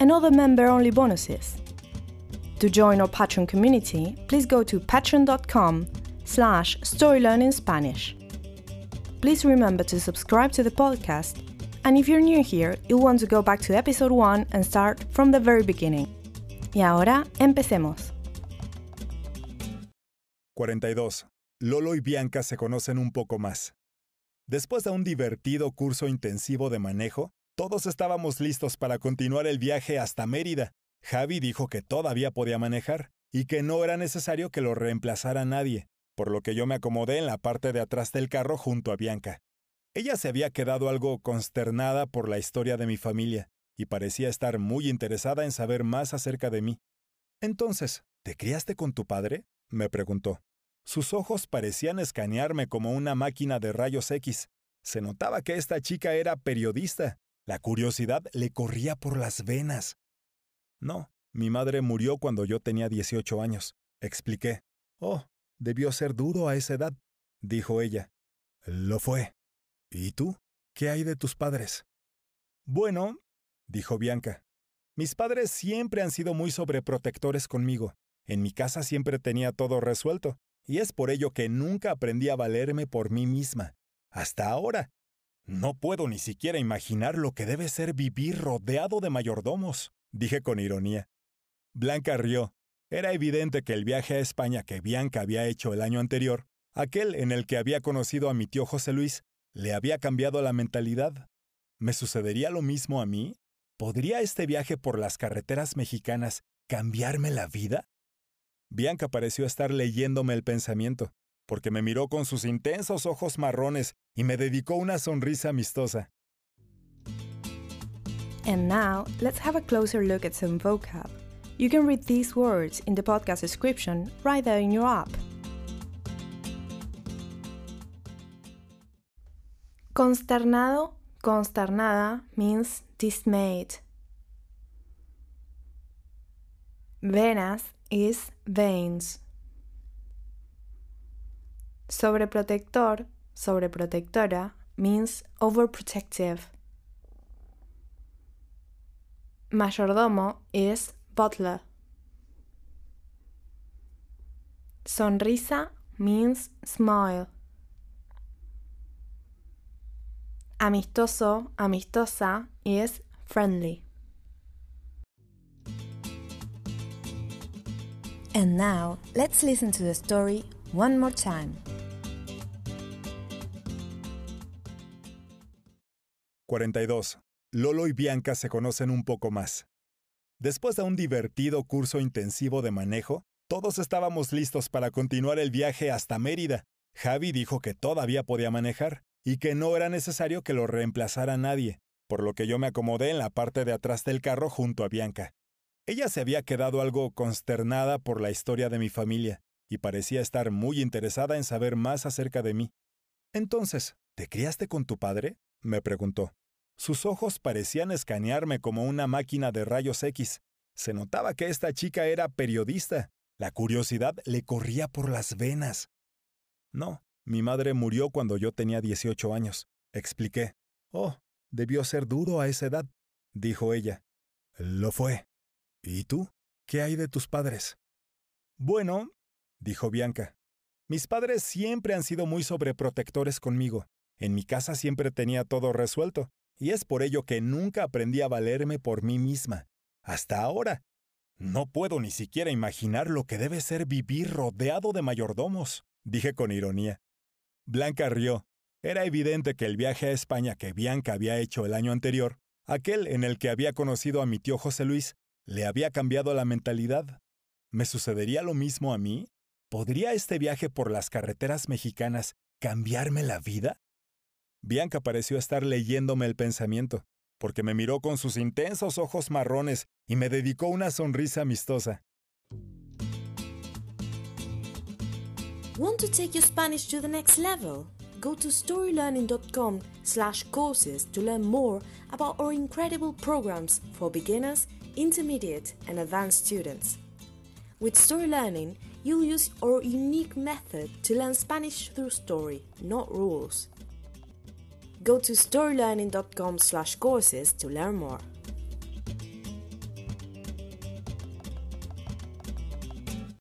and other member-only bonuses. To join our Patreon community, please go to patreon.com slash storylearningspanish. Please remember to subscribe to the podcast, and if you're new here, you'll want to go back to episode 1 and start from the very beginning. Y ahora, empecemos. 42. Lolo y Bianca se conocen un poco más. Después de un divertido curso intensivo de manejo, todos estábamos listos para continuar el viaje hasta Mérida. Javi dijo que todavía podía manejar y que no era necesario que lo reemplazara nadie, por lo que yo me acomodé en la parte de atrás del carro junto a Bianca. Ella se había quedado algo consternada por la historia de mi familia y parecía estar muy interesada en saber más acerca de mí. Entonces, ¿te criaste con tu padre? me preguntó. Sus ojos parecían escanearme como una máquina de rayos X. Se notaba que esta chica era periodista la curiosidad le corría por las venas. No, mi madre murió cuando yo tenía 18 años, expliqué. Oh, debió ser duro a esa edad, dijo ella. Lo fue. ¿Y tú? ¿Qué hay de tus padres? Bueno, dijo Bianca. Mis padres siempre han sido muy sobreprotectores conmigo. En mi casa siempre tenía todo resuelto, y es por ello que nunca aprendí a valerme por mí misma. Hasta ahora, no puedo ni siquiera imaginar lo que debe ser vivir rodeado de mayordomos, dije con ironía. Blanca rió. Era evidente que el viaje a España que Bianca había hecho el año anterior, aquel en el que había conocido a mi tío José Luis, le había cambiado la mentalidad. ¿Me sucedería lo mismo a mí? ¿Podría este viaje por las carreteras mexicanas cambiarme la vida? Bianca pareció estar leyéndome el pensamiento porque me miró con sus intensos ojos marrones y me dedicó una sonrisa amistosa. And now, let's have a closer look at some vocab. You can read these words in the podcast description right there in your app. Consternado, consternada means dismayed. Venas is veins. Sobreprotector, sobreprotectora means overprotective. Mayordomo is butler. Sonrisa means smile. Amistoso, amistosa is friendly. And now, let's listen to the story one more time. 42. Lolo y Bianca se conocen un poco más. Después de un divertido curso intensivo de manejo, todos estábamos listos para continuar el viaje hasta Mérida. Javi dijo que todavía podía manejar y que no era necesario que lo reemplazara nadie, por lo que yo me acomodé en la parte de atrás del carro junto a Bianca. Ella se había quedado algo consternada por la historia de mi familia y parecía estar muy interesada en saber más acerca de mí. Entonces, ¿te criaste con tu padre? me preguntó. Sus ojos parecían escanearme como una máquina de rayos X. Se notaba que esta chica era periodista. La curiosidad le corría por las venas. No, mi madre murió cuando yo tenía 18 años, expliqué. Oh, debió ser duro a esa edad, dijo ella. Lo fue. ¿Y tú? ¿Qué hay de tus padres? Bueno, dijo Bianca. Mis padres siempre han sido muy sobreprotectores conmigo. En mi casa siempre tenía todo resuelto, y es por ello que nunca aprendí a valerme por mí misma. Hasta ahora. No puedo ni siquiera imaginar lo que debe ser vivir rodeado de mayordomos, dije con ironía. Blanca rió. Era evidente que el viaje a España que Bianca había hecho el año anterior, aquel en el que había conocido a mi tío José Luis, le había cambiado la mentalidad. ¿Me sucedería lo mismo a mí? ¿Podría este viaje por las carreteras mexicanas cambiarme la vida? Bianca pareció estar leyéndome el pensamiento, porque me miró con sus intensos ojos marrones y me dedicó una sonrisa amistosa. Want to take your Spanish to the next level? Go to storylearning.com slash courses to learn more about our incredible programs for beginners, intermediate, and advanced students. With Story Learning, you'll use our unique method to learn Spanish through story, not rules. Go to storylearning.com slash courses to learn more.